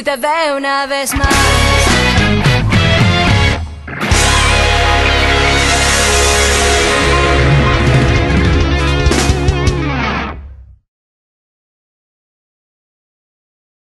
si te veo una vez más.